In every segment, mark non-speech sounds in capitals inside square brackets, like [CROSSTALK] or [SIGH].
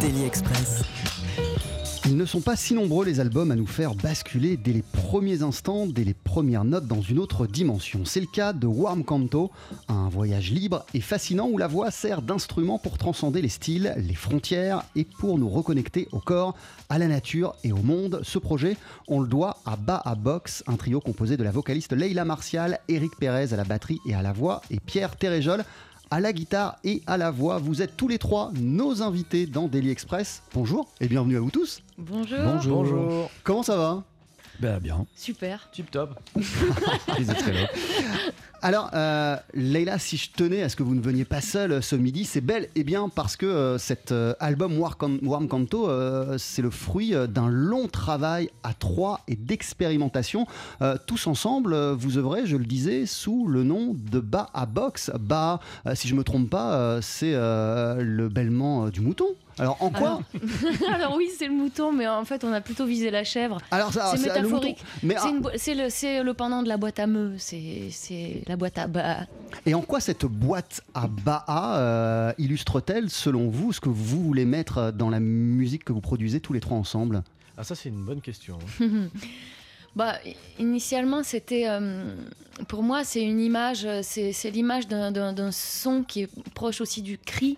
Daily Express. Ils ne sont pas si nombreux les albums à nous faire basculer dès les premiers instants, dès les premières notes dans une autre dimension. C'est le cas de Warm Canto, un voyage libre et fascinant où la voix sert d'instrument pour transcender les styles, les frontières et pour nous reconnecter au corps, à la nature et au monde. Ce projet, on le doit à Ba à Box, un trio composé de la vocaliste Leila Martial, Eric Pérez à la batterie et à la voix et Pierre Téréjol à la guitare et à la voix. Vous êtes tous les trois nos invités dans Daily Express. Bonjour et bienvenue à vous tous. Bonjour. Bonjour. Comment ça va? Ben bien. Super. Tip top. [LAUGHS] Les. Alors, euh, Leïla, si je tenais à ce que vous ne veniez pas seul ce midi, c'est bel et bien parce que euh, cet euh, album Warm Canto, euh, c'est le fruit euh, d'un long travail à trois et d'expérimentation. Euh, tous ensemble, euh, vous œuvrez, je le disais, sous le nom de Ba à Box. Ba, euh, si je me trompe pas, euh, c'est euh, le bêlement euh, du mouton. Alors, en quoi [LAUGHS] Alors oui, c'est le mouton, mais en fait, on a plutôt visé la chèvre. Alors, ça, c'est métaphorique. C'est ah, le, c'est le pendant de la boîte à meux. C'est c'est la boîte à bas. Et en quoi cette boîte à Baha euh, illustre-t-elle, selon vous, ce que vous voulez mettre dans la musique que vous produisez tous les trois ensemble? Ah ça c'est une bonne question. [LAUGHS] Bah, i- initialement, c'était. euh, pour moi, c'est une image. euh, C'est c'est l'image d'un son qui est proche aussi du cri.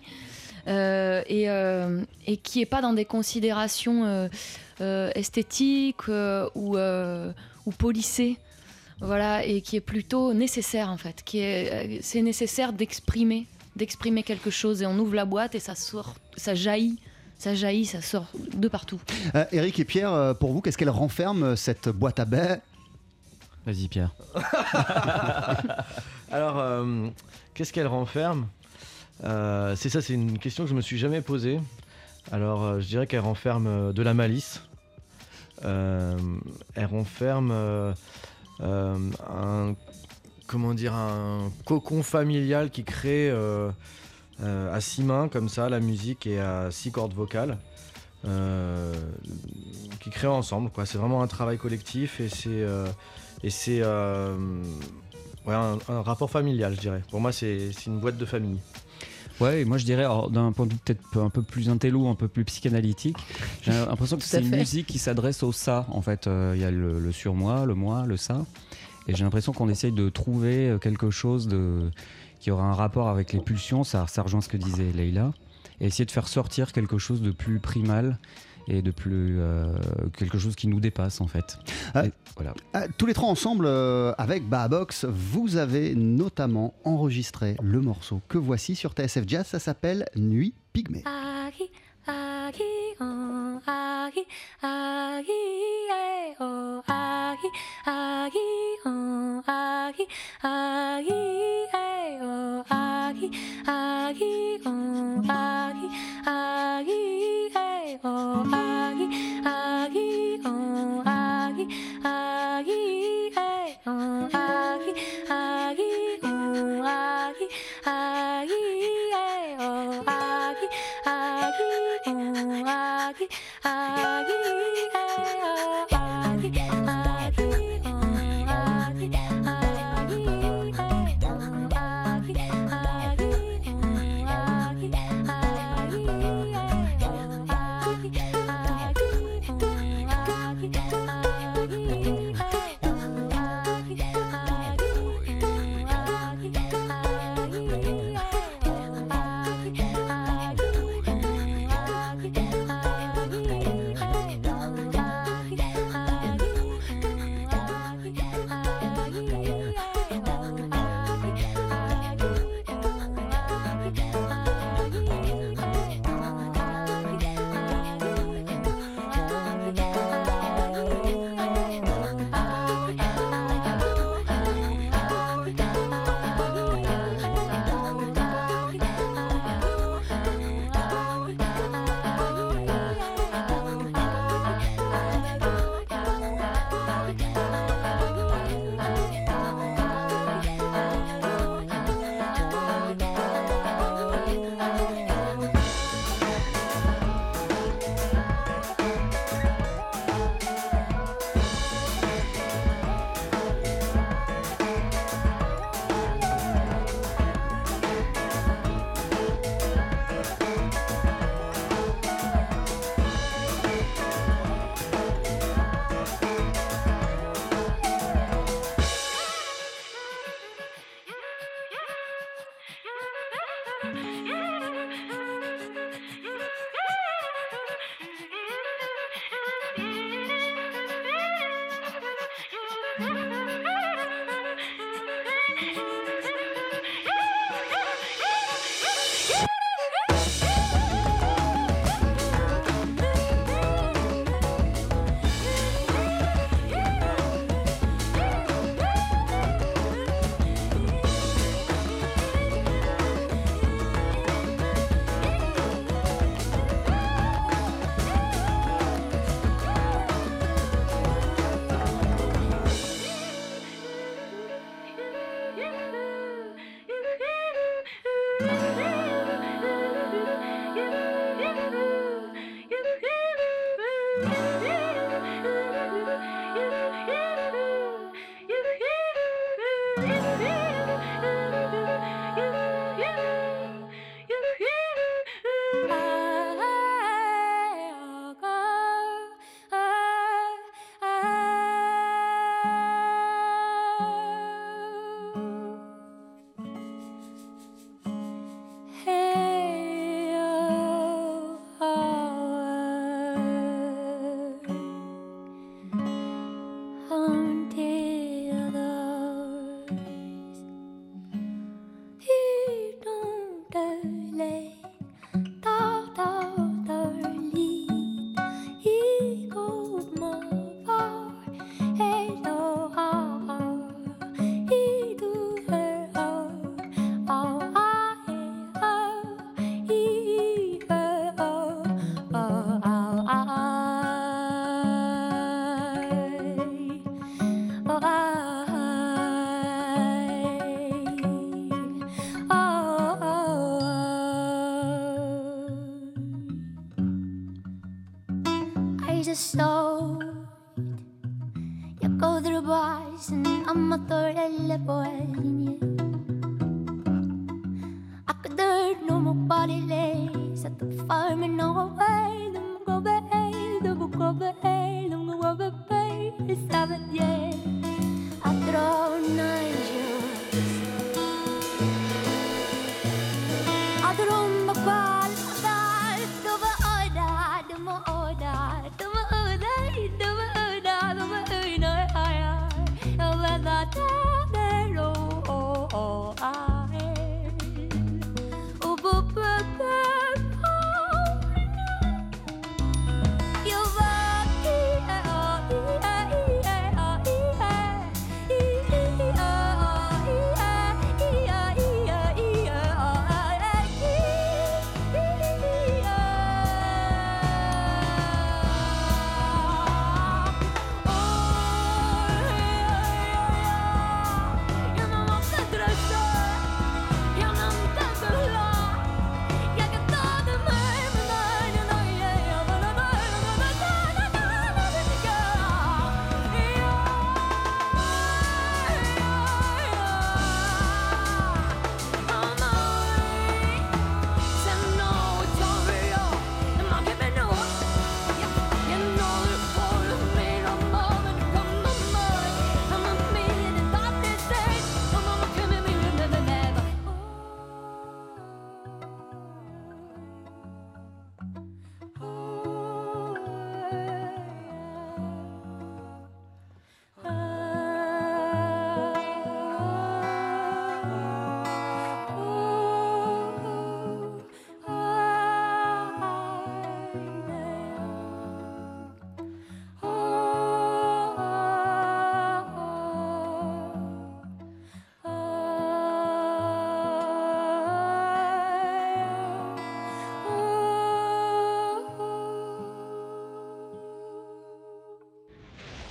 Euh, et, euh, et qui est pas dans des considérations euh, euh, esthétiques euh, ou, euh, ou policées. Voilà, et qui est plutôt nécessaire en fait. Qui est, euh, c'est nécessaire d'exprimer, d'exprimer quelque chose. Et on ouvre la boîte et ça sort, ça jaillit, ça jaillit, ça sort de partout. Euh, Eric et Pierre, pour vous, qu'est-ce qu'elle renferme, cette boîte à baies? Vas-y Pierre. [LAUGHS] [LAUGHS] Alors euh, qu'est-ce qu'elle renferme? Euh, C'est ça, c'est une question que je me suis jamais posée. Alors euh, je dirais qu'elle renferme euh, de la malice. Elle renferme un comment dire un cocon familial qui crée à six mains comme ça la musique et à six cordes vocales. qui créent ensemble. C'est vraiment un travail collectif et c'est un, rapport familial, je dirais. Pour moi, c'est une boîte de famille. Ouais, et moi je dirais, d'un point de vue peut-être un peu plus intello, un peu plus psychanalytique, j'ai [LAUGHS] l'impression que c'est une musique qui s'adresse au ça. En fait, Euh, il y a le, le surmoi, le moi, le ça. Et j'ai l'impression qu'on essaye de trouver euh, quelque chose de, qui aura un rapport avec les pulsions, ça, ça rejoint ce que disait Leïla, et essayer de faire sortir quelque chose de plus primal et de plus. euh, quelque chose qui nous dépasse en fait. Ah. Et voilà. Euh, Tous les trois ensemble, euh, avec Baha Box, vous avez notamment enregistré le morceau que voici sur TSF Jazz. Ça s'appelle Nuit Pygmée. 아기 아기 어 아기 아기 에어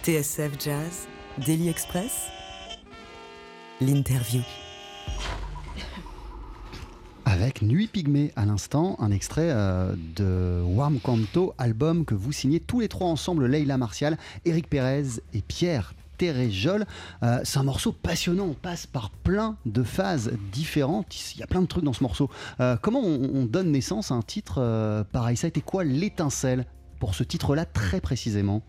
TSF Jazz, Daily Express, l'interview. Avec Nuit Pygmée à l'instant, un extrait euh, de Warm Canto, album que vous signez tous les trois ensemble, Leila Martial, Eric Pérez et Pierre Téréjol. Euh, c'est un morceau passionnant, on passe par plein de phases différentes, il y a plein de trucs dans ce morceau. Euh, comment on, on donne naissance à un titre pareil? Ça a été quoi l'étincelle pour ce titre-là très précisément?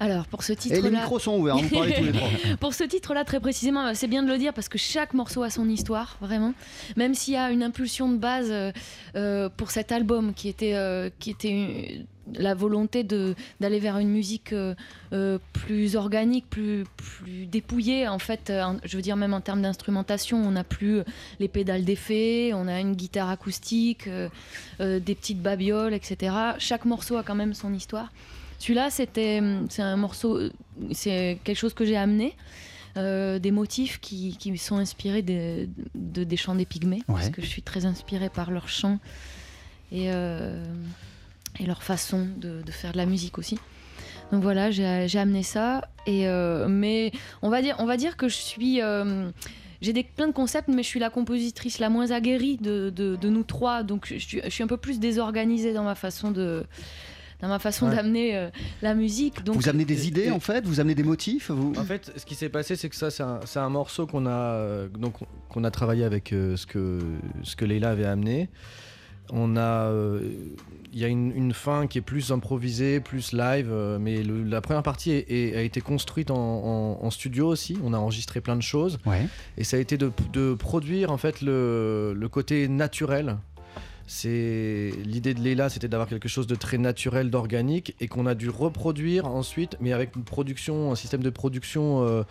Alors, pour ce Et les titre-là. micros sont ouverts, vous parlez tous les trois. [LAUGHS] Pour ce titre-là, très précisément, euh, c'est bien de le dire parce que chaque morceau a son histoire, vraiment. Même s'il y a une impulsion de base euh, euh, pour cet album qui était, euh, qui était la volonté d'aller vers une musique euh, plus organique, plus, plus dépouillée, en fait, je veux dire même en termes d'instrumentation, on n'a plus les pédales d'effet, on a une guitare acoustique, des petites babioles, etc. Chaque morceau a quand même son histoire. Celui-là, c'était, c'est un morceau, euh, c'est quelque chose que j'ai amené, euh, des motifs qui, qui sont inspirés de, de- des chants des pygmées, parce que je suis très inspirée par leurs chants et, euh, et leur façon de, de faire de la musique aussi. Donc voilà, j'ai amené ça. Et euh, mais on va dire, on va dire que je suis, euh, j'ai des plein de concepts, mais je suis la compositrice la moins aguerrie de, de- nous trois. Donc je suis un peu plus désorganisée dans ma façon de, dans ma façon Ouais. d'amener euh, la musique. Donc vous amenez des idées en fait? Vous amenez des motifs vous... En fait, ce qui s'est passé, c'est que ça, c'est un, morceau qu'on a, euh, donc, qu'on a travaillé avec euh, ce, que, ce que Leila avait amené. On a, euh, il y a une, une fin qui est plus improvisée, plus live, euh, mais le- la première partie est- est- a été construite en, en- en studio aussi. On a enregistré plein de choses. Ouais. Et ça a été de, de produire en fait le, le côté naturel. C'est l'idée de Leila, c'était d'avoir quelque chose de très naturel, d'organique, et qu'on a dû reproduire ensuite, mais avec une production, un système de production euh,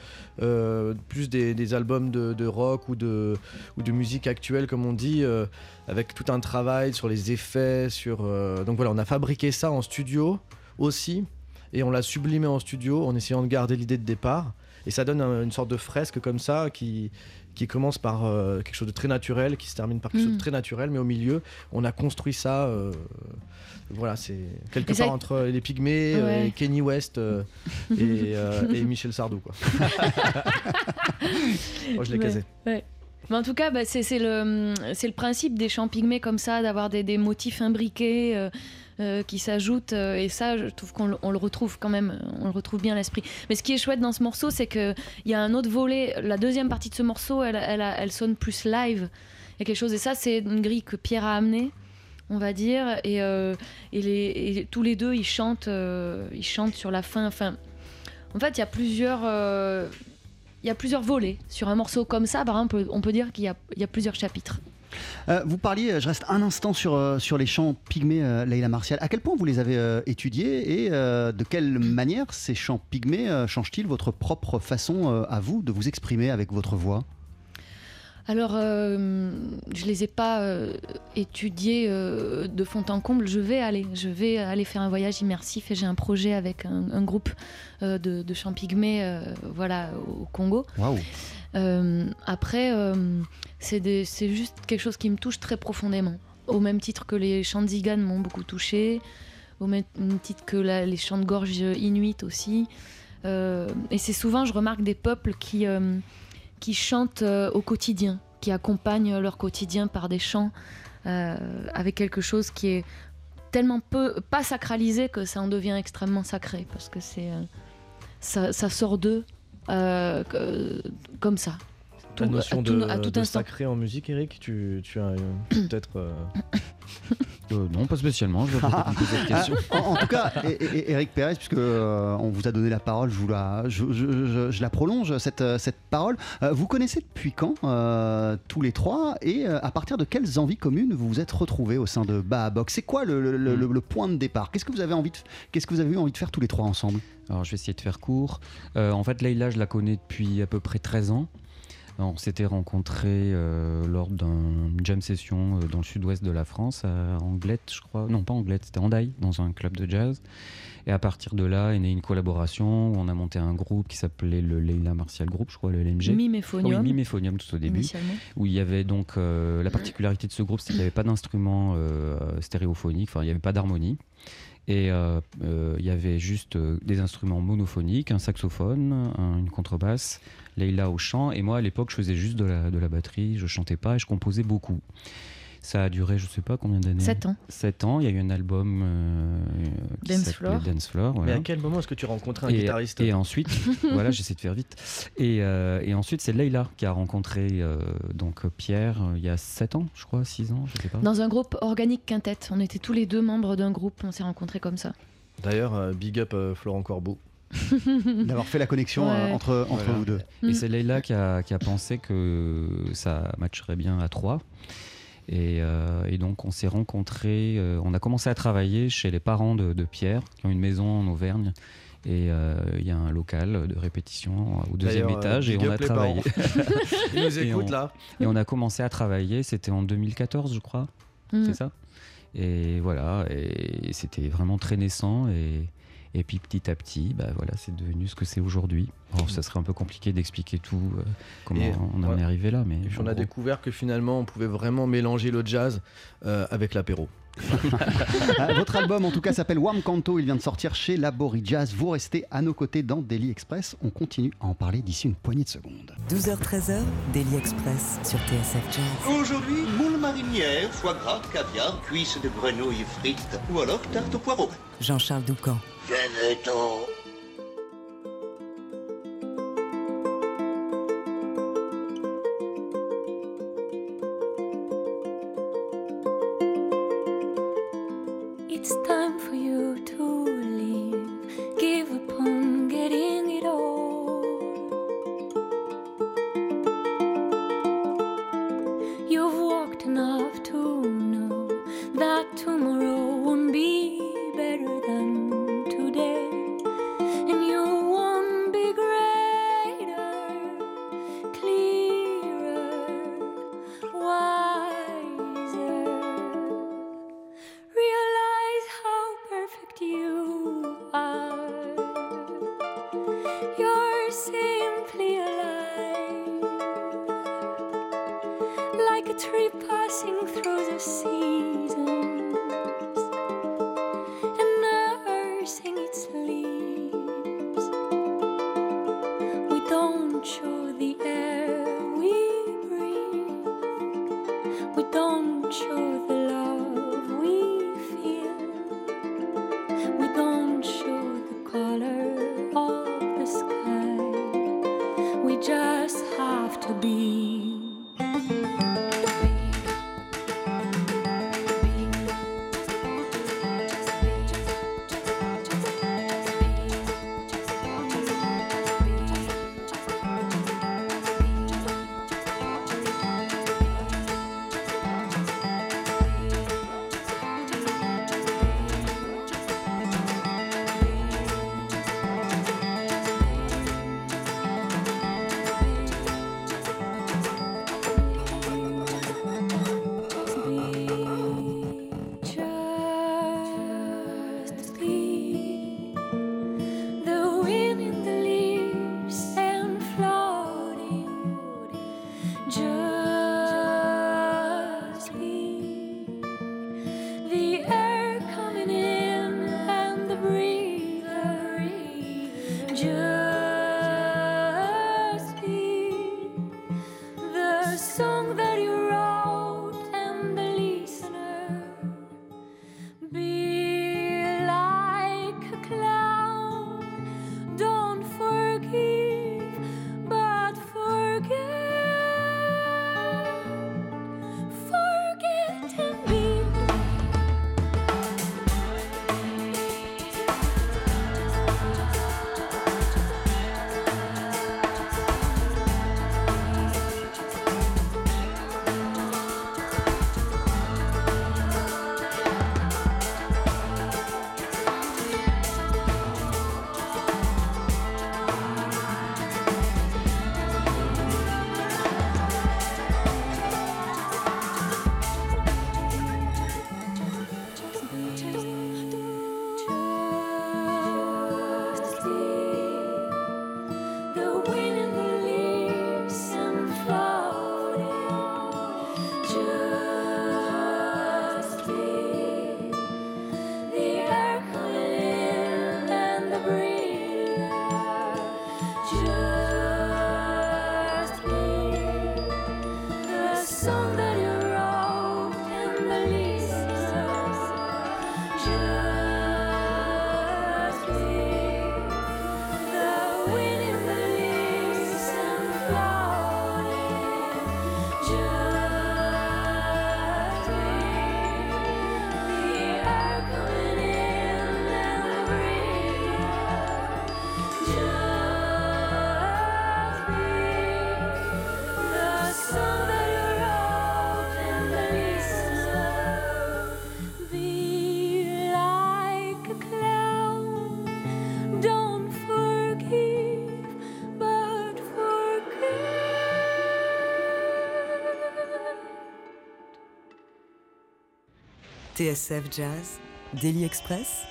euh, plus des, albums de, rock ou de, musique actuelle, comme on dit, euh, avec tout un travail sur les effets, sur. donc voilà, on a fabriqué ça en studio aussi, et on l'a sublimé en studio en essayant de garder l'idée de départ. Et ça donne un- une sorte de fresque comme ça qui, qui commence par euh, quelque chose de très naturel, qui se termine par quelque chose Mm. de très naturel, mais au milieu, on a construit ça. euh, voilà, c'est quelque part entre les Pygmées, euh, Ouais. Kenny West [LAUGHS] et, et Michel Sardou. Quoi. [LAUGHS] Moi, je l'ai Ouais, casé. ouais. Mais en tout cas, bah, c'est le, principe des chants pygmées comme ça, d'avoir des, des motifs imbriqués euh, euh, qui s'ajoutent. euh, et ça, je trouve qu'on le- retrouve quand même, on le retrouve bien l'esprit. Mais ce qui est chouette dans ce morceau, c'est qu'il y a un autre volet. La deuxième partie de ce morceau, elle, sonne plus live. Il y a quelque chose. Et ça, c'est une grille que Pierre a amenée. On va dire, et, euh, tous les deux ils chantent, euh, ils chantent sur la fin. Enfin, en fait, il y a plusieurs, euh, il y a plusieurs volets sur un morceau comme ça. Par exemple, on peut dire qu'il y a plusieurs chapitres. Euh, vous parliez, euh, je reste un instant sur, euh, sur les chants pygmées, euh, Leïla Martial. À quel point vous les avez euh, étudiés et de quelle manière ces chants pygmées changent-ils votre propre façon à vous de vous exprimer avec votre voix? Alors, euh, je les ai pas euh, étudiés euh, de fond en comble. Je vais aller, je vais aller faire un voyage immersif et j'ai un projet avec un, un groupe de, de chants pygmées, voilà, au Congo. Après, euh, c'est juste quelque chose qui me touche très profondément. Au même titre que les chants de Zigan m'ont beaucoup touché, au même titre que les chants de gorge inuits aussi. Euh, et c'est souvent, je remarque, des peuples qui, euh, chantent euh, au quotidien, qui accompagnent leur quotidien par des chants, euh, avec quelque chose qui est tellement peu, pas sacralisé que ça en devient extrêmement sacré, parce que euh, ça sort d'eux euh, comme ça. Ta Tout- notion à tout- de, à tout de instant. sacré en musique, Eric, tu, tu as [COUGHS] peut-être. euh, Euh, non, pas spécialement. Je poses cette question. en, en tout cas, et- et- Eric Pérez, puisque euh, on vous a donné la parole, je, vous la, je, je- je- je la prolonge, cette, euh, cette parole. Euh, vous connaissez depuis quand euh, tous les trois et euh, à partir de quelles envies communes vous vous êtes retrouvés au sein de Bahabok C'est quoi le, le- le- le- le point de départ? Qu'est-ce que vous avez envie de, qu'est-ce que vous avez eu envie de faire tous les trois ensemble? Alors, je vais essayer de faire court. Euh, en fait, Leïla, je la connais depuis à peu près 13 ans. On s'était rencontrés euh, lors d'une jam session euh, dans le sud-ouest de la France, à Anglette, je crois. Non, pas Anglette, c'était Andaille, dans un club de jazz. Et à partir de là est née une collaboration où on a monté un groupe qui s'appelait le Leïla Martial Group, je crois, le LMG. Miméphonium. Oui, Miméphonium tout au début. Où il y avait donc euh, la particularité de ce groupe, c'est qu'il n'y avait pas d'instrument euh, stéréophonique, enfin il n'y avait pas d'harmonie. Et euh, euh, il y avait juste euh, des instruments monophoniques, un saxophone, un- une contrebasse, Leïla au chant, et moi à l'époque je faisais juste de la, de la batterie, je chantais pas et je composais beaucoup. Ça a duré je sais pas combien d'années. Sept ans. Sept ans, il y a eu un album euh, qui Dance Floor. Dance Floor. Mais voilà. à quel moment est-ce que tu rencontrais un Et- guitariste Et ensuite, [LAUGHS] voilà, j'essaie de faire vite. Et, euh, et ensuite, c'est Leïla qui a rencontré euh, donc Pierre euh, il y a 7 ans, je crois, 6 ans, je sais pas. Dans un groupe organique quintet. On était tous les deux membres d'un groupe. On s'est rencontrés comme ça. D'ailleurs, euh, big up euh, Florent Corbeau. [LAUGHS] D'avoir fait la connexion euh, Ouais. entre, entre Voilà. vous deux. Mm. Et c'est Leïla qui a, qui a pensé que ça matcherait bien à 3. Et, euh, et donc, on s'est rencontrés, euh, on a commencé à travailler chez les parents de, de Pierre, qui ont une maison en Auvergne. Et euh, il y a un local de répétition au deuxième étage et on a travaillé. [LAUGHS] Ils nous Et écoutent on- là. Et on a commencé à travailler, c'était en 2014, je crois. Mm. C'est ça? Et voilà, et c'était vraiment très naissant. Et, et puis petit à petit, bah voilà, c'est devenu ce que c'est aujourd'hui. Alors, ça serait un peu compliqué d'expliquer tout, euh, comment Et on en est arrivé là. Mais Et puis en on a gros. découvert que finalement on pouvait vraiment mélanger le jazz euh, avec l'apéro. [LAUGHS] Votre album, en tout cas, s'appelle Warm Canto. Il vient de sortir chez Labori Jazz. Vous restez à nos côtés dans Daily Express. On continue à en parler d'ici une poignée de secondes. 12h-13h, Daily Express sur TSF Jazz. Aujourd'hui, moule marinière, foie gras, caviar, cuisses de grenouille frites ou alors tarte au poireau. Jean-Charles Doucan. TSF Jazz, Daily Express,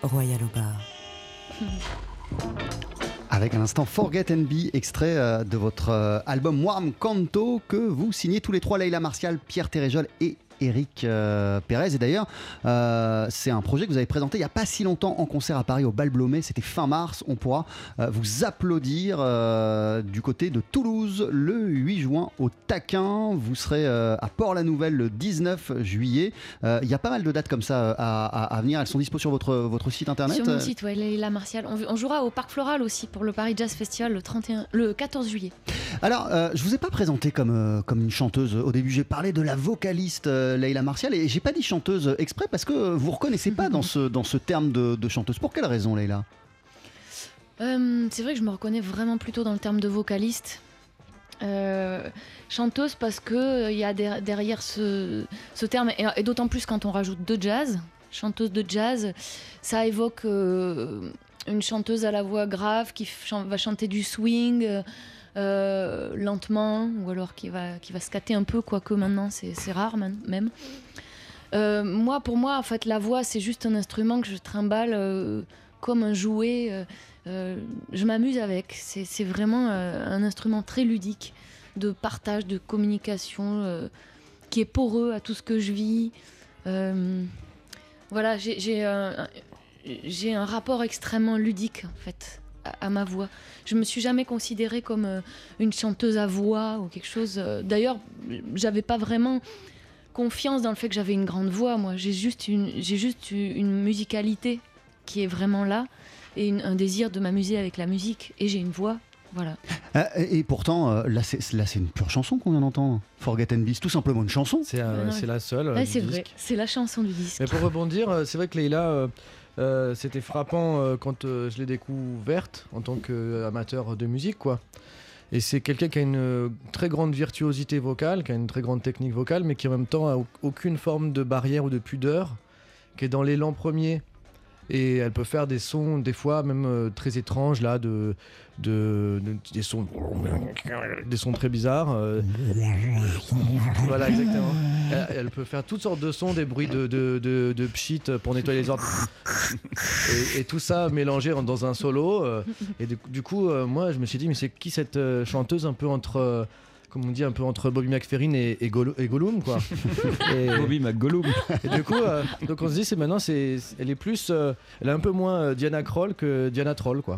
Royal au bar. Avec à l'instant Forget and Be, extrait euh, de votre euh, album Warm Canto que vous signez tous les trois, Leïla Martial, Pierre Téréjol et Eric euh, Pérez. Et d'ailleurs, euh, c'est un projet que vous avez présenté il n'y a pas si longtemps en concert à Paris au Bal Blomet. C'était fin mars. On pourra euh, vous applaudir du côté de Toulouse le 8 juin au Taquin. Vous serez à Port-la-Nouvelle le 19 juillet. Il y a pas mal de dates comme ça à, venir. Elles sont dispo sur votre, votre site internet. Sur mon site, ouais, Leila Martial. On, on jouera au Parc Floral aussi pour le Paris Jazz Festival le, 31, le 14 juillet. Alors, je vous ai pas présenté comme, comme une chanteuse. Au début, j'ai parlé de la vocaliste euh, Leïla Martial et j'ai pas dit chanteuse exprès parce que vous reconnaissez pas dans ce, dans ce terme de, chanteuse. Pour quelle raison, Leïla? Euh, c'est vrai que je me reconnais vraiment plutôt dans le terme de vocaliste. Euh, chanteuse parce que il y a der- derrière ce, ce terme, et, d'autant plus quand on rajoute de jazz, chanteuse de jazz, ça évoque une chanteuse à la voix grave qui va chanter du swing euh, lentement, ou alors qui va, qui va scatter un peu, quoique maintenant c'est rare même. Euh, moi, pour moi, en fait, la voix, c'est juste un instrument que je trimballe euh, comme un jouet. je m'amuse avec. C'est vraiment un instrument très ludique de partage, de communication, qui est poreux à tout ce que je vis. Voilà, j'ai- un, j'ai un rapport extrêmement ludique, en fait, à, à ma voix. Je me suis jamais considérée comme euh, une chanteuse à voix ou quelque chose. euh, D'ailleurs, j'avais pas vraiment confiance dans le fait que j'avais une grande voix. Moi, j'ai juste une, j'ai juste une musicalité qui est vraiment là et une- un désir de m'amuser avec la musique. Et j'ai une voix, voilà. Euh, et, pourtant, euh, là, c'est là, c'est une pure chanson qu'on vient d'entendre. Forget and Be, c'est tout simplement une chanson. C'est euh, Ouais, c'est la seule. Ouais, du c'est disque. vrai, c'est la chanson du disque. Mais pour rebondir, c'est vrai que Leïla, euh, c'était frappant euh, quand euh, je l'ai découverte en tant qu'amateur de musique, quoi. Et c'est quelqu'un qui a une très grande virtuosité vocale, qui a une très grande technique vocale, mais qui en même temps a au- aucune forme de barrière ou de pudeur, qui est dans l'élan premier. Et elle peut faire des sons, des fois même euh, très étranges, là, de, de, de- des sons, des sons très bizarres. euh. voilà, exactement. Elle, peut faire toutes sortes de sons, des bruits de, de, de, de pchit pour nettoyer les ordres. Et, tout ça mélangé dans un solo. euh, et du, coup, moi, je me suis dit, mais c'est qui cette chanteuse un peu entre. Comme on dit, un peu entre Bobby McFerrin et, et, Golo- et Gollum, quoi. [LAUGHS] Et, Bobby McGollum. et du coup, euh, donc on se dit, c'est maintenant, c'est, elle est plus, euh, elle est un peu moins euh, Diana Kroll que Diana Troll, quoi.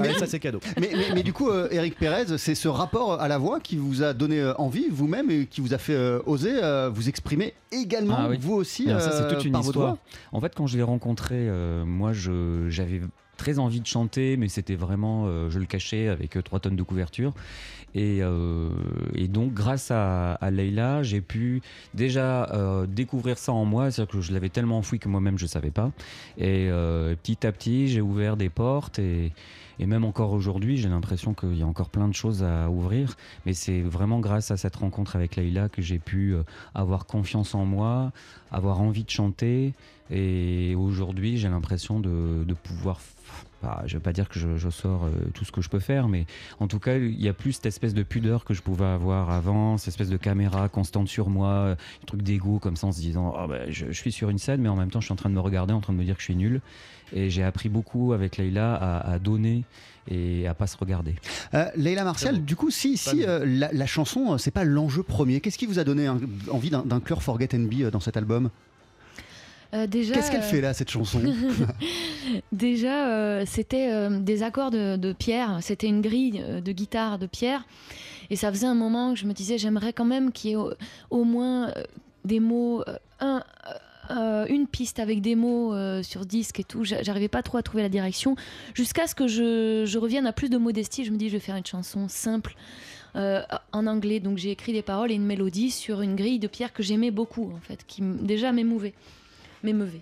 mais- Et ça, c'est cadeau. [LAUGHS] mais, mais- mais du coup, euh, Eric Pérez, c'est ce rapport à la voix qui vous a donné envie, vous-même, et qui vous a fait euh, oser euh, vous exprimer également, Ah oui. vous aussi, Alors ça, c'est toute une par votre histoire. voix? En fait, quand je l'ai rencontré, euh, moi, je- j'avais très envie de chanter, mais c'était vraiment, euh, je le cachais avec euh, 3 tonnes de couverture. Et, euh, et donc, grâce à, à Leïla, j'ai pu déjà découvrir ça en moi, c'est-à-dire que je l'avais tellement enfoui que moi-même je ne savais pas. Et petit à petit, j'ai ouvert des portes et, et même encore aujourd'hui, j'ai l'impression qu'il y a encore plein de choses à ouvrir. Mais c'est vraiment grâce à cette rencontre avec Leïla que j'ai pu avoir confiance en moi, avoir envie de chanter. Et aujourd'hui, j'ai l'impression de, de pouvoir. bah, je ne veux pas dire que je, je sors euh, tout ce que je peux faire, mais en tout cas, il y a plus cette espèce de pudeur que je pouvais avoir avant, cette espèce de caméra constante sur moi, euh, un truc d'ego comme ça en se disant Ah, bah, je, je suis sur une scène, mais en même temps, je suis en train de me regarder, en train de me dire que je suis nul. Et j'ai appris beaucoup avec Leïla à, à donner et à pas se regarder. Euh, Leïla Martial, du coup, si, si euh, la, la chanson, euh, c'est pas l'enjeu premier, qu'est-ce qui vous a donné un- envie d'in- d'inclure Forget and Be dans cet album? Euh, déjà, Qu'est-ce qu'elle euh, fait là, cette chanson [LAUGHS] Déjà, euh, c'était des accords de, de Pierre, c'était une grille de guitare de Pierre. Et ça faisait un moment que je me disais, j'aimerais quand même qu'il y ait au, au moins des mots, un, une piste avec des mots sur disque et tout. J'a- J'arrivais pas trop à trouver la direction. Jusqu'à ce que je, je revienne à plus de modestie, je me dis, je vais faire une chanson simple. euh, en anglais, donc j'ai écrit des paroles et une mélodie sur une grille de pierre que j'aimais beaucoup en fait, qui déjà m'émouvait, m'émeuvait.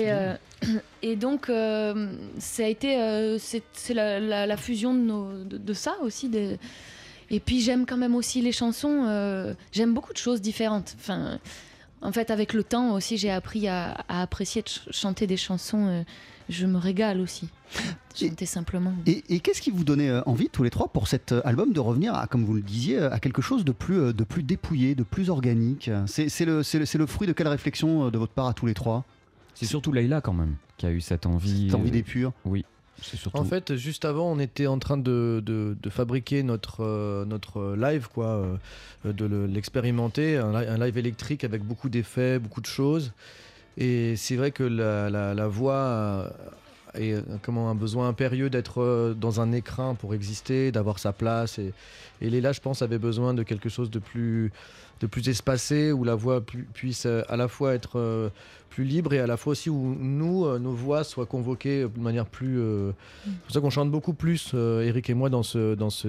Et, euh, [CLEARS THROAT] et donc, euh, ça a été, euh, c'est la, la- la fusion de, nos- de, de ça aussi. et puis j'aime quand même aussi les chansons. j'aime beaucoup de choses différentes. Enfin, en fait, avec le temps aussi, j'ai appris à, à apprécier de ch- chanter des chansons. Euh, je me régale aussi. Chanter simplement. Et, et qu'est-ce qui vous donnait euh, envie, tous les trois, pour cet euh, album, de revenir, à, comme vous le disiez, à quelque chose de plus, euh, de plus dépouillé, de plus organique? C'est le, fruit de quelle réflexion euh, de votre part à tous les trois? C'est surtout Leïla quand même qui a eu cette envie. Cette envie euh, d'épure Oui, c'est surtout. En fait, juste avant, on était en train de, de- de fabriquer notre, euh, notre live, quoi, euh, de le- l'expérimenter, un live électrique avec beaucoup d'effets, beaucoup de choses. Et c'est vrai que la, la- voix a, est, euh, comment, un besoin impérieux d'être euh, dans un écrin pour exister, d'avoir sa place. Et, et Léla, je pense, avait besoin de quelque chose de plus, de plus espacé, où la voix pu- puisse euh, à la fois être euh, plus libre et à la fois aussi où nous, euh, nos voix soient convoquées de manière plus... euh, C'est pour ça qu'on chante beaucoup plus, euh, Eric et moi, dans ce, dans ce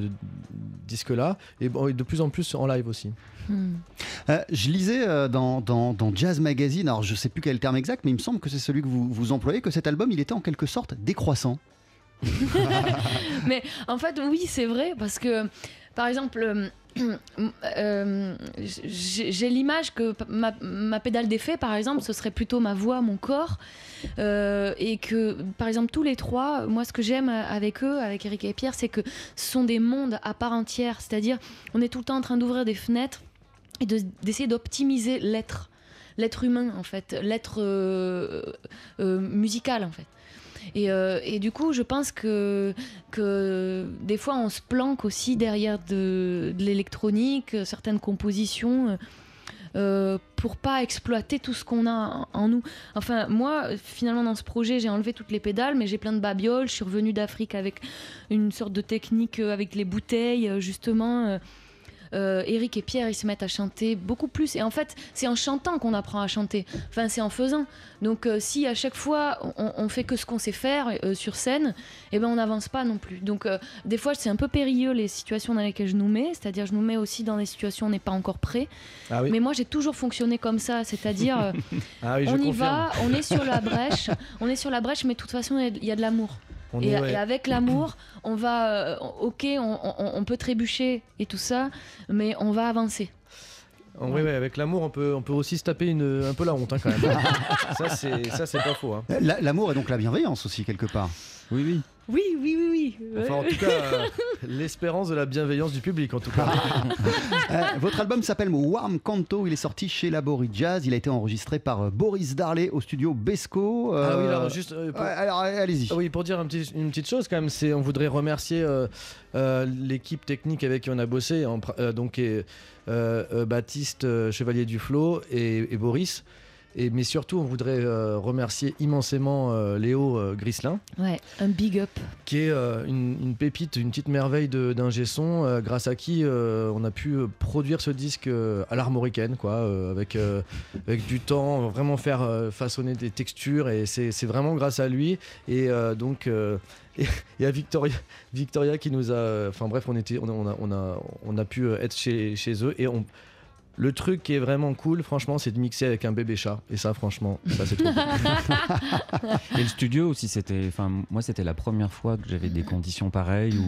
disque-là, et, de plus en plus en live aussi. Hmm. Euh, je lisais euh, dans, dans- dans Jazz Magazine, alors je sais plus quel est le terme exact, mais il me semble que c'est celui que vous, vous employez, que cet album, il était en quelque sorte décroissant. [LAUGHS] Mais en fait, oui, c'est vrai, parce que, par exemple, euh, j'ai l'image que ma, pédale d'effet, par exemple, ce serait plutôt ma voix, mon corps, euh, et que, par exemple, tous les trois, moi, ce que j'aime avec eux, avec Eric et Pierre, c'est que ce sont des mondes à part entière, c'est-à-dire, on est tout le temps en train d'ouvrir des fenêtres et de- d'essayer d'optimiser l'être, l'être humain, en fait, l'être euh, musical, en fait. Et, euh, et du coup, je pense que, des fois, on se planque aussi derrière de, l'électronique, certaines compositions, euh, euh, pour pas exploiter tout ce qu'on a en, nous. Enfin, moi, finalement, dans ce projet, j'ai enlevé toutes les pédales, mais j'ai plein de babioles. Je suis revenue d'Afrique avec une sorte de technique avec les bouteilles, justement. Euh, Eric et Pierre, ils se mettent à chanter beaucoup plus. Et en fait, c'est en chantant qu'on apprend à chanter. Enfin, c'est en faisant. Donc, euh, si à chaque fois on, on fait que ce qu'on sait faire euh, sur scène, eh ben on n'avance pas non plus. Donc, des fois, c'est un peu périlleux les situations dans lesquelles je nous mets. C'est-à-dire, je nous mets aussi dans des situations où on n'est pas encore prêt. Ah oui. Mais moi, j'ai toujours fonctionné comme ça. C'est-à-dire, [LAUGHS] Ah oui, on y confirme. va, on est sur la brèche, on est sur la brèche, mais de toute façon, il y a de l'amour. On Et, est- ouais. et avec l'amour, on va, euh, ok, on, on- on peut trébucher et tout ça, mais on va avancer. Oh, oui, oui, avec l'amour, on peut, on peut aussi se taper une, un peu la honte, hein, quand même. [LAUGHS] ça, c'est ça, c'est pas faux. hein. La- L'amour et donc la bienveillance aussi, quelque part. Oui, oui. Oui, oui, oui, oui. Enfin, en tout cas, [LAUGHS] euh, l'espérance de la bienveillance du public, en tout cas. [LAUGHS] Euh, votre album s'appelle Warm Canto, il est sorti chez Labori Jazz, il a été enregistré par euh, Boris Darley au studio Besco. Ah oui, alors juste. euh, pour- alors allez-y. Oui, pour dire un petit- une petite chose quand même, c'est on voudrait remercier euh, euh, l'équipe technique avec qui on a bossé, en euh, donc et, euh, euh, Baptiste euh, Chevalier du Flot et, et Boris. Et, mais surtout, on voudrait euh, remercier immensément euh, Léo euh, Grislin, Ouais, un big up. qui est euh, une, une pépite, une petite merveille d'ingé son, grâce à qui on a pu produire ce disque à l'armoricaine, quoi, avec, avec du temps, vraiment faire façonner des textures, et c'est vraiment grâce à lui. Et donc, [LAUGHS] et, et à Victoria, Victoria qui nous a. Enfin bref, on, était, on, a, on, a, on a pu être chez, chez eux, et on. Le truc qui est vraiment cool, franchement, c'est de mixer avec un bébé chat. Et ça, franchement, ça c'est trop. cool. [LAUGHS] Et le studio aussi, c'était. Enfin, moi, c'était la première fois que j'avais des conditions pareilles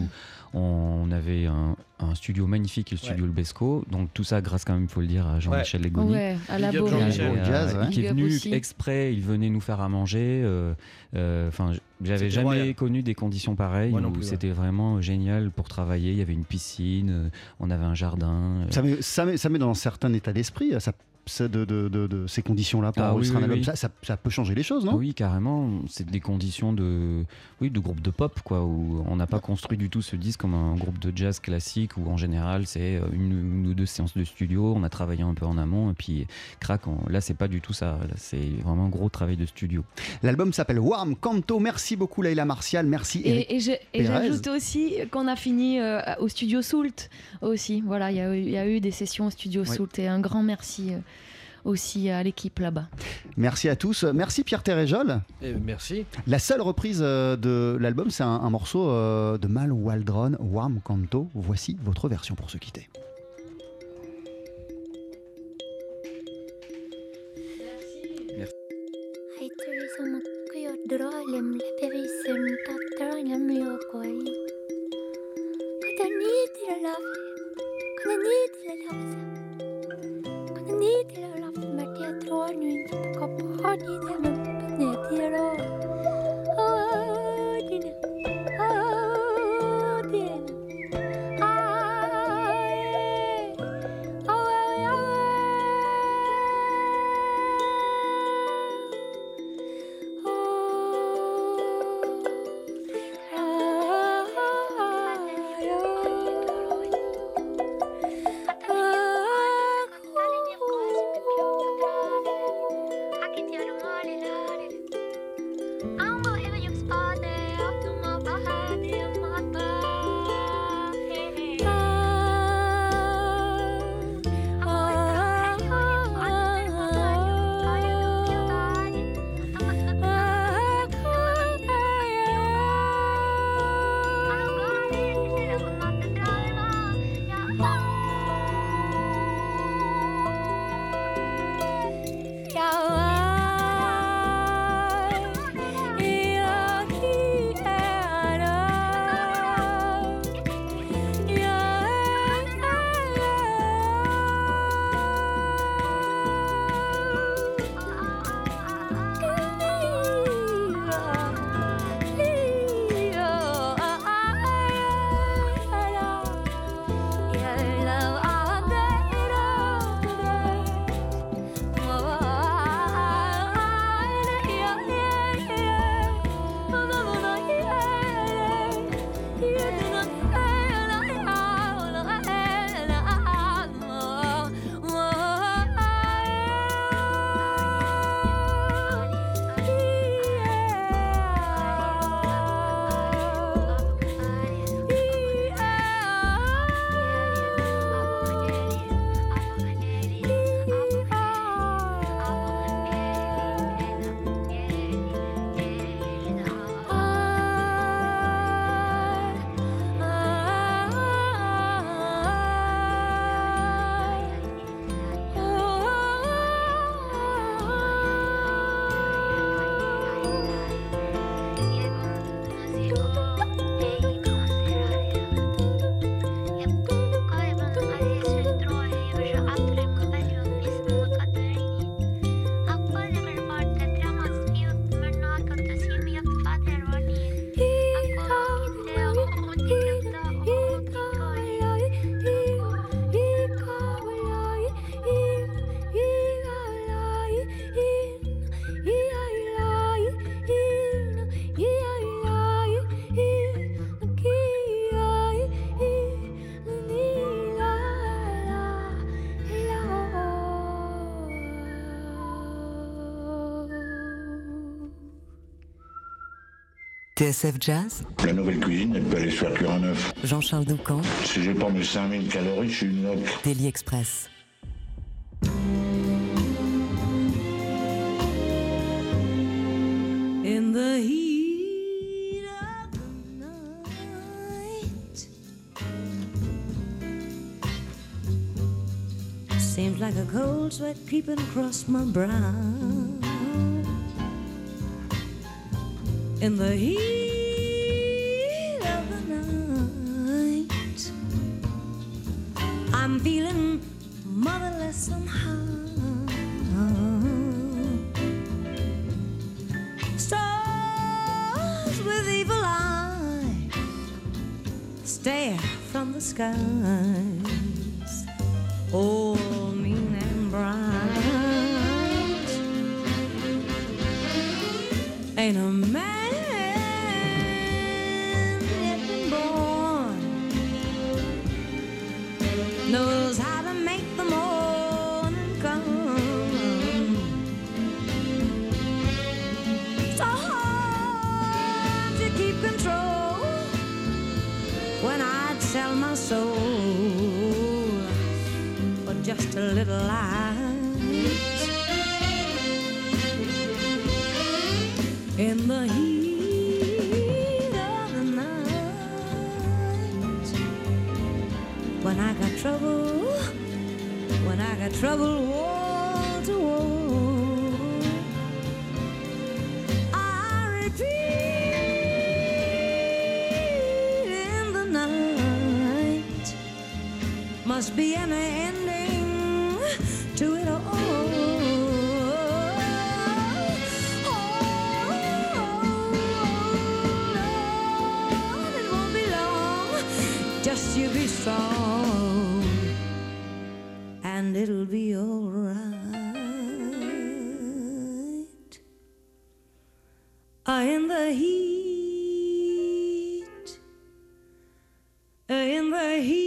on avait un, un studio magnifique, le studio Le Besco. Donc tout ça, grâce quand même, il faut le dire, à Jean-Michel Legoni. Ouais, à la euh, Jazz, ouais. qui est venu aussi. exprès, il venait nous faire à manger. euh, euh, Enfin, j'avais jamais royal. connu des conditions pareilles Moi où ouais. c'était vraiment génial pour travailler. Il y avait une piscine, on avait un jardin. Ça met, ça, met, ça met dans un certain état d'esprit, ça de, de- de- de ces conditions-là pour Ah oui, un album. oui. Ça, ça- ça peut changer les choses, non? Oui, carrément. C'est des conditions de, oui, de groupe de pop, quoi, où on n'a pas construit du tout ce disque comme un groupe de jazz classique, où en général c'est une, une ou deux séances de studio, on a travaillé un peu en amont, et puis crac, on- là c'est pas du tout ça. Là, c'est vraiment un gros travail de studio. L'album s'appelle Warm Canto. Merci beaucoup, Leïla Martial. Merci, Eric. Et, et je- et Pérez. j'ajoute aussi qu'on a fini euh, au studio Soult aussi. Voilà, il y, a eu- il y a eu des sessions au studio. Soult et un grand merci euh, aussi à l'équipe là-bas. Merci à tous. Merci Pierre Téréjol. Et merci. La seule reprise euh, de l'album, c'est un, un morceau euh, de Mal Waldron, Warm Canto. Voici votre version pour se quitter. TSF Jazz, La nouvelle cuisine, elle peut aller se faire cuire un œuf. Jean-Charles Doucan, Si j'ai pas mes 5000 calories, je suis une loque. Daily Express. in the heat of the night. Seems like a cold sweat creeping across my brow. In the heat stare from the skies, all mean and bright. Ain't a little light. In the heat of the night, when I got trouble, when I got trouble wall to wall. I repeat in the night must be an ending Strong, and it'll be alright. In the heat, in the heat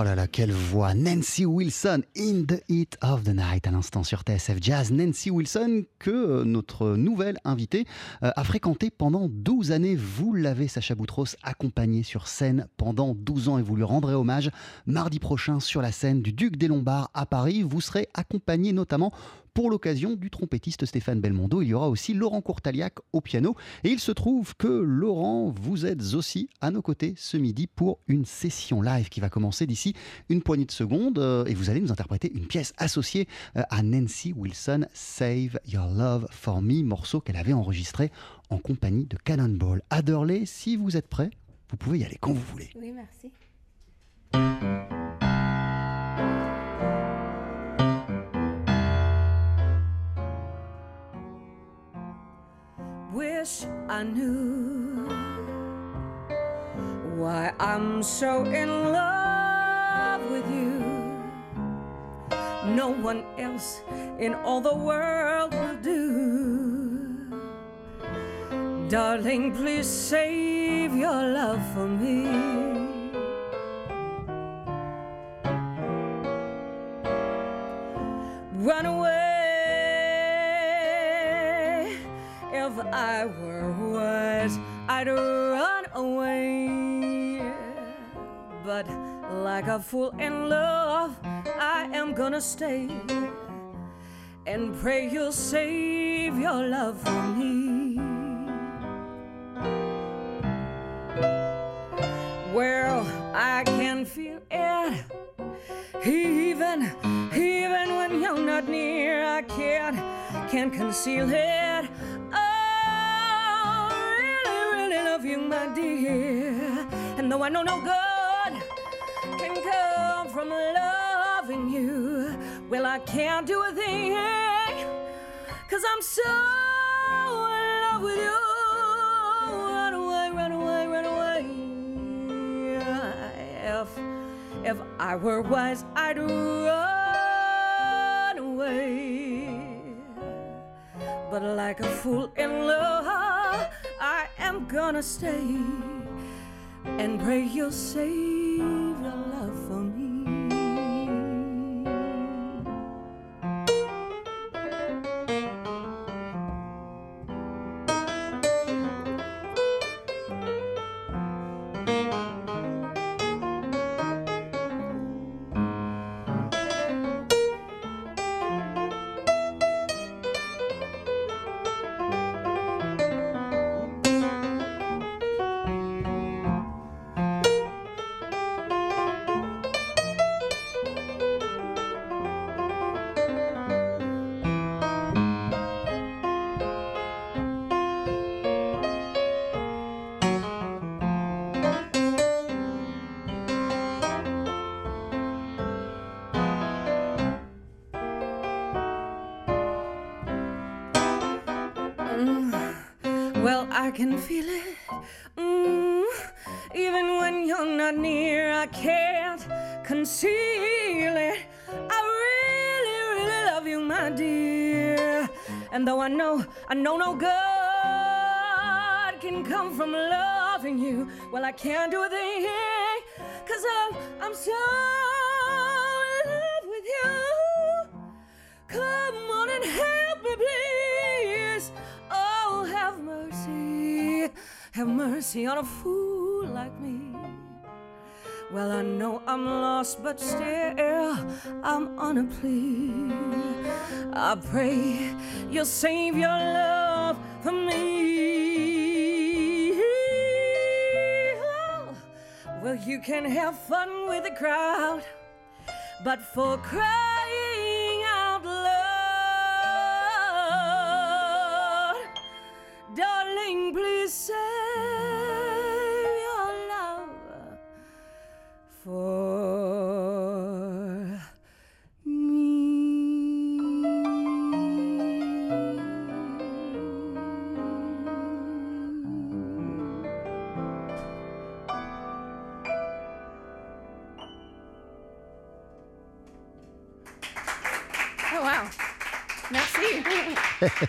Oh là là, quelle voix Nancy Wilson, In the Heat of the Night, à l'instant sur TSF Jazz. Nancy Wilson, que euh, notre nouvelle invitée euh, a fréquenté pendant 12 années. Vous l'avez, Sacha Boutros, accompagnée sur scène pendant 12 ans et vous lui rendrez hommage mardi prochain sur la scène du Duc des Lombards à Paris. Vous serez accompagné notamment pour l'occasion du trompettiste Stéphane Belmondo. Il y aura aussi Laurent Courtaliac au piano. Et il se trouve que Laurent, vous êtes aussi à nos côtés ce midi pour une session live qui va commencer d'ici une poignée de secondes. Euh, Et vous allez nous interpréter une pièce associée euh, à Nancy Wilson, Save Your Love for Me, morceau qu'elle avait enregistré en compagnie de Cannonball. Adderley, si vous êtes prêts, vous pouvez y aller quand vous voulez. Oui, merci. Wish I knew why I'm so in love with you. No one else in all the world will do. Darling, please save your love for me. Run away. If I were wise, I'd run away. But like a fool in love, I am gonna stay and pray you'll save your love for me. Well, I can feel it. Even, even when you're not near, I can't, can't conceal it. Love you, my dear. And though I know no good can come from loving you, well, I can't do a thing, cause I'm so in love with you. Run away, run away, run away. If, if I were wise, I'd run away. But like a fool in love, Gonna stay and pray you'll save I can feel it. Mm, even when you're not near, I can't conceal it. I really, really love you, my dear. And though I know, I know no good can come from loving you, well, I can't do mercy on a fool like me. Well, I know I'm lost, but still I'm on a plea. I pray you'll save your love for me. Well, you can have fun with the crowd, but for crying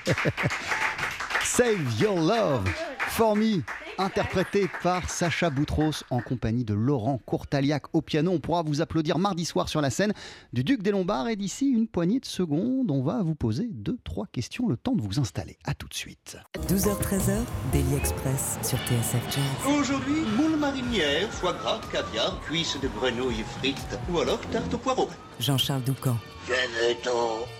[LAUGHS] Save Your Love, For Me, interprété par Sacha Boutros en compagnie de Laurent Courtaliac au piano. On pourra vous applaudir mardi soir sur la scène du Duc des Lombards. Et d'ici une poignée de secondes, on va vous poser deux, trois questions, le temps de vous installer. À tout de suite. 12h-13h, Daily Express sur TSF Jazz. Aujourd'hui, moule marinière, foie gras, caviar, cuisses de grenouille frites ou alors tarte au poireau. Jean-Charles Doucan. Venez-t'en.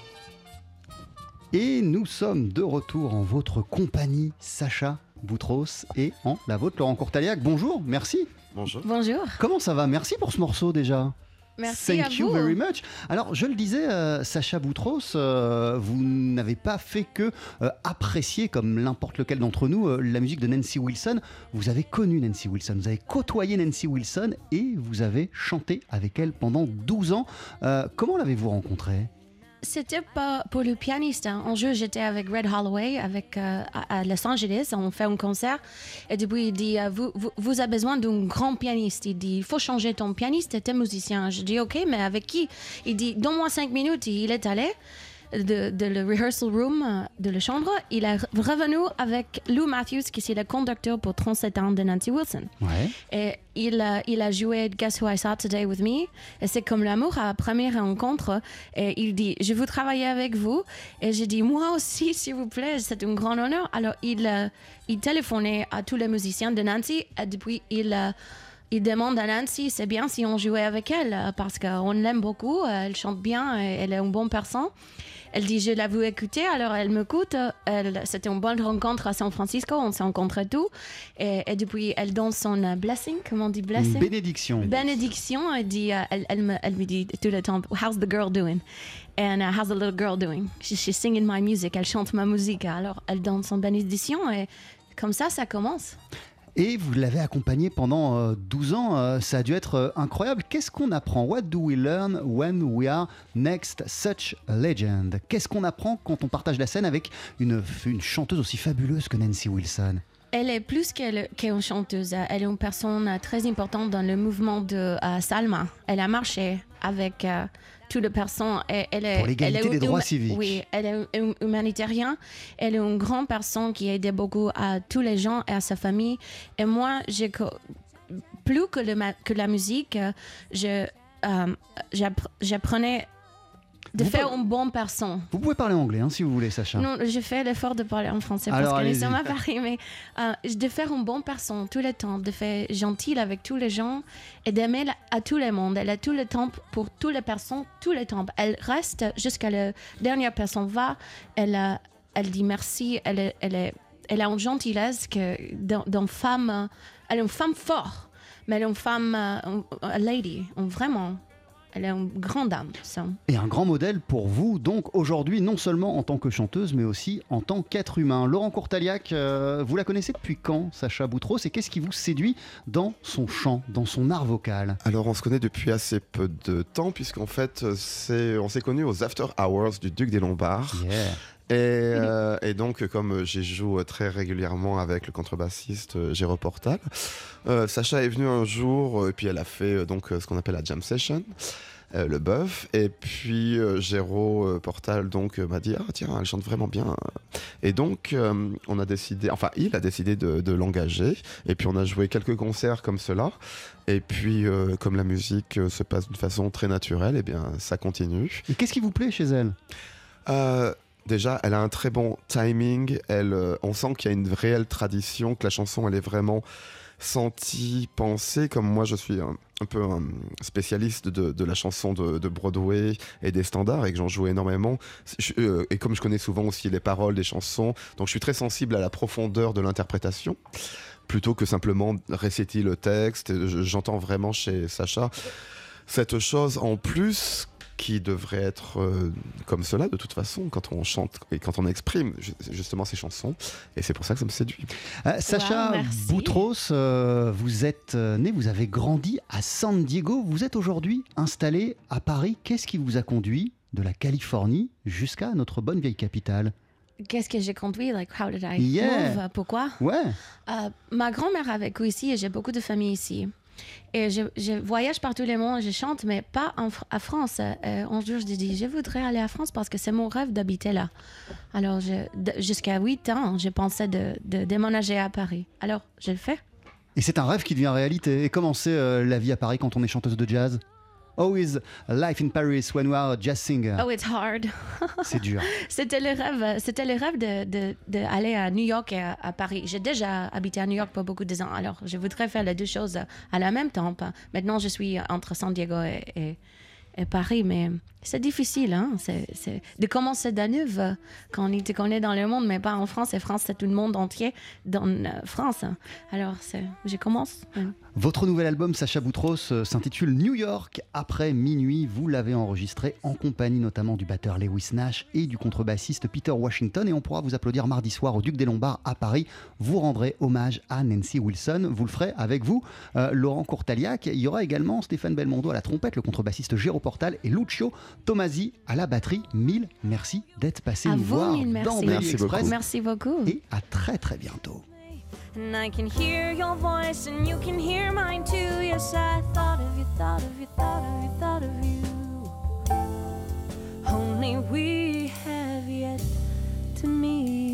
Et nous sommes de retour en votre compagnie, Sacha Boutros, et en la vôtre, Laurent Courtaliac. Bonjour, merci. Bonjour. Bonjour. Comment ça va? Merci pour ce morceau déjà. Merci Thank à you vous. very much. Alors, je le disais, euh, Sacha Boutros, euh, vous n'avez pas fait que euh, apprécier, comme n'importe lequel d'entre nous, euh, la musique de Nancy Wilson. Vous avez connu Nancy Wilson, vous avez côtoyé Nancy Wilson et vous avez chanté avec elle pendant 12 ans. Euh, comment l'avez-vous rencontrée? C'était pas pour le pianiste. hein. Un jour, j'étais avec Red Holloway avec, euh, à, Los Angeles. On fait un concert. Et depuis, il dit euh, vous, vous, avez besoin d'un grand pianiste. Il dit il faut changer ton pianiste, t'es musicien. Je dis OK, mais avec qui? Il dit donne-moi cinq minutes. Il est allé de, de le rehearsal room euh, de la chambre. Il est revenu avec Lou Matthews, qui est le conducteur pour 37 ans de Nancy Wilson. Ouais. Et il, a- il a joué Guess Who I Saw Today with Me. Et c'est comme l'amour à première rencontre. Et il dit Je veux travailler avec vous. Et j'ai dit Moi aussi, s'il vous plaît, c'est un grand honneur. Alors il, euh, il téléphonait à tous les musiciens de Nancy. Et depuis, il. euh, il demande à Nancy, c'est bien si on jouait avec elle, parce qu'on l'aime beaucoup, elle chante bien, elle est une bonne personne. Elle dit, je l'ai vu écouter, alors elle m'écoute. C'était une bonne rencontre à San Francisco, on s'est rencontrés tout. Et, et depuis, elle donne son euh, blessing, comment on dit blessing? Une bénédiction. Bénédiction, elle, dit, euh, elle, elle me, elle me dit tout le temps, How's the girl doing? And uh, how's the little girl doing? She- she's singing my music, elle chante ma musique. Alors, elle donne son bénédiction et comme ça, ça commence. Et vous l'avez accompagnée pendant euh, 12 ans, euh, ça a dû être euh, incroyable. Qu'est-ce qu'on apprend? What do we learn when we are next such a legend? Qu'est-ce qu'on apprend quand on partage la scène avec une, chanteuse aussi fabuleuse que Nancy Wilson? Elle est plus qu'une chanteuse. Elle est une personne euh, très importante dans le mouvement de euh, Salma. Elle a marché avec euh, toutes les personnes. Elle, elle est, Pour l'égalité elle est des droits civiques. Oui, elle est hum- humanitarienne. Elle est une grande personne qui aide beaucoup à tous les gens et à sa famille. Et moi, j'ai plus que, le que la musique, euh, je, euh, j'appr- j'apprenais de Vous faire par- une bonne personne. Vous pouvez parler anglais hein, si vous voulez, Sacha. Non, je fais l'effort de parler en français Alors, parce que nous sommes à Paris, mais euh, de faire une bonne personne tout le temps, de faire gentil avec tous les gens et d'aimer à tout le monde. Elle a tout le temps pour toutes les personnes, tout le temps. Elle reste jusqu'à la dernière personne va. Elle, a- elle dit merci. Elle, est- elle, est- elle a une gentillesse que dans femme. Elle est une femme forte, mais elle est une femme, euh, une- une lady, une- vraiment. Elle est une grande dame. ça. Et un grand modèle pour vous, donc aujourd'hui, non seulement en tant que chanteuse, mais aussi en tant qu'être humain. Laurent Courtaliac, euh, vous la connaissez depuis quand, Sacha Boutros Et qu'est-ce qui vous séduit dans son chant, dans son art vocal? Alors on se connaît depuis assez peu de temps puisqu'en fait c'est on s'est connus aux After Hours du Duc des Lombards. Et, euh, et donc comme j'y joue très régulièrement avec le contrebassiste euh, Géraud Portal, euh, Sacha est venue un jour euh, et puis elle a fait euh, donc euh, ce qu'on appelle la jam session. euh, le bœuf et puis euh, euh, Portal donc euh, m'a dit ah tiens elle chante vraiment bien. Et donc euh, on a décidé enfin il a décidé de, de l'engager. Et puis on a joué quelques concerts comme cela. Et puis euh, comme la musique euh, se passe d'une façon très naturelle et bien ça continue. Et qu'est-ce qui vous plaît chez elle? Euh, Déjà, elle a un très bon timing. Elle, euh, on sent qu'il y a une réelle tradition, que la chanson, elle est vraiment sentie, pensée. Comme moi, je suis un, peu un spécialiste de, la chanson de, Broadway et des standards et que j'en joue énormément. Euh, et comme je connais souvent aussi les paroles des chansons, donc je suis très sensible à la profondeur de l'interprétation plutôt que simplement réciter le texte. J'entends vraiment chez Sacha cette chose en plus qui devrait être euh, comme cela de toute façon quand on chante et quand on exprime ju- justement ces chansons et c'est pour ça que ça me séduit. Euh, Sacha Boutros, euh, vous êtes né, vous avez grandi à San Diego, vous êtes aujourd'hui installé à Paris. Qu'est-ce qui vous a conduit de la Californie jusqu'à notre bonne vieille capitale? Qu'est-ce que j'ai conduit? Like, how did I Yeah. move? Pourquoi? Ouais. Euh, ma grand-mère a vécu ici et j'ai beaucoup de familles ici. Et je, je voyage par tous les mondes, je chante, mais pas en, à France. Euh, un jour, je dis, je voudrais aller à France parce que c'est mon rêve d'habiter là. Alors, jusqu'à 8 ans, je pensais de, de déménager à Paris. Alors, je le fais. Et c'est un rêve qui devient réalité. Et comment c'est euh, la vie à Paris quand on est chanteuse de jazz? How is life in Paris when you are a jazz singer Oh, it's hard. [LAUGHS] C'est dur. C'était le rêve, c'était le rêve de, de, de aller à New York et à, à Paris. J'ai déjà habité à New York pour beaucoup de ans, alors je voudrais faire les deux choses à la même temps. Maintenant, je suis entre San Diego et, et- et Paris, mais c'est difficile, hein? c'est, de commencer neuf quand on te connaît dans le monde, mais pas en France. Et France, c'est tout le monde entier dans euh, France. Alors, je commence. ouais. Votre nouvel album, Sacha Boutros, euh, s'intitule New York après minuit. Vous l'avez enregistré en compagnie notamment du batteur Lewis Nash et du contrebassiste Peter Washington. Et on pourra vous applaudir mardi soir au Duc des Lombards à Paris. Vous rendrez hommage à Nancy Wilson. Vous le ferez avec vous, euh, Laurent Courtaliac. Il y aura également Stéphane Belmondo à la trompette, le contrebassiste Géraud Portal et Lucio Tomasi à la batterie. Mille merci d'être passé À nous vous, voir mille dans merci. Express. Merci beaucoup. Et à très très bientôt. And I can hear your voice and you can hear mine too. Yes, I thought of you, thought of you, thought of you, thought of you. Only we have yet to meet.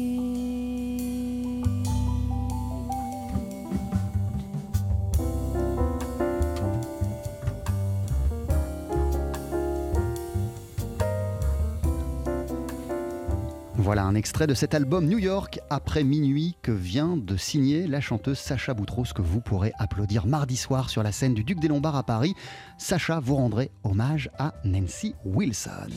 Voilà un extrait de cet album New York après minuit que vient de signer la chanteuse Sacha Boutros que vous pourrez applaudir mardi soir sur la scène du Duc des Lombards à Paris. Sacha, vous rendrez hommage à Nancy Wilson.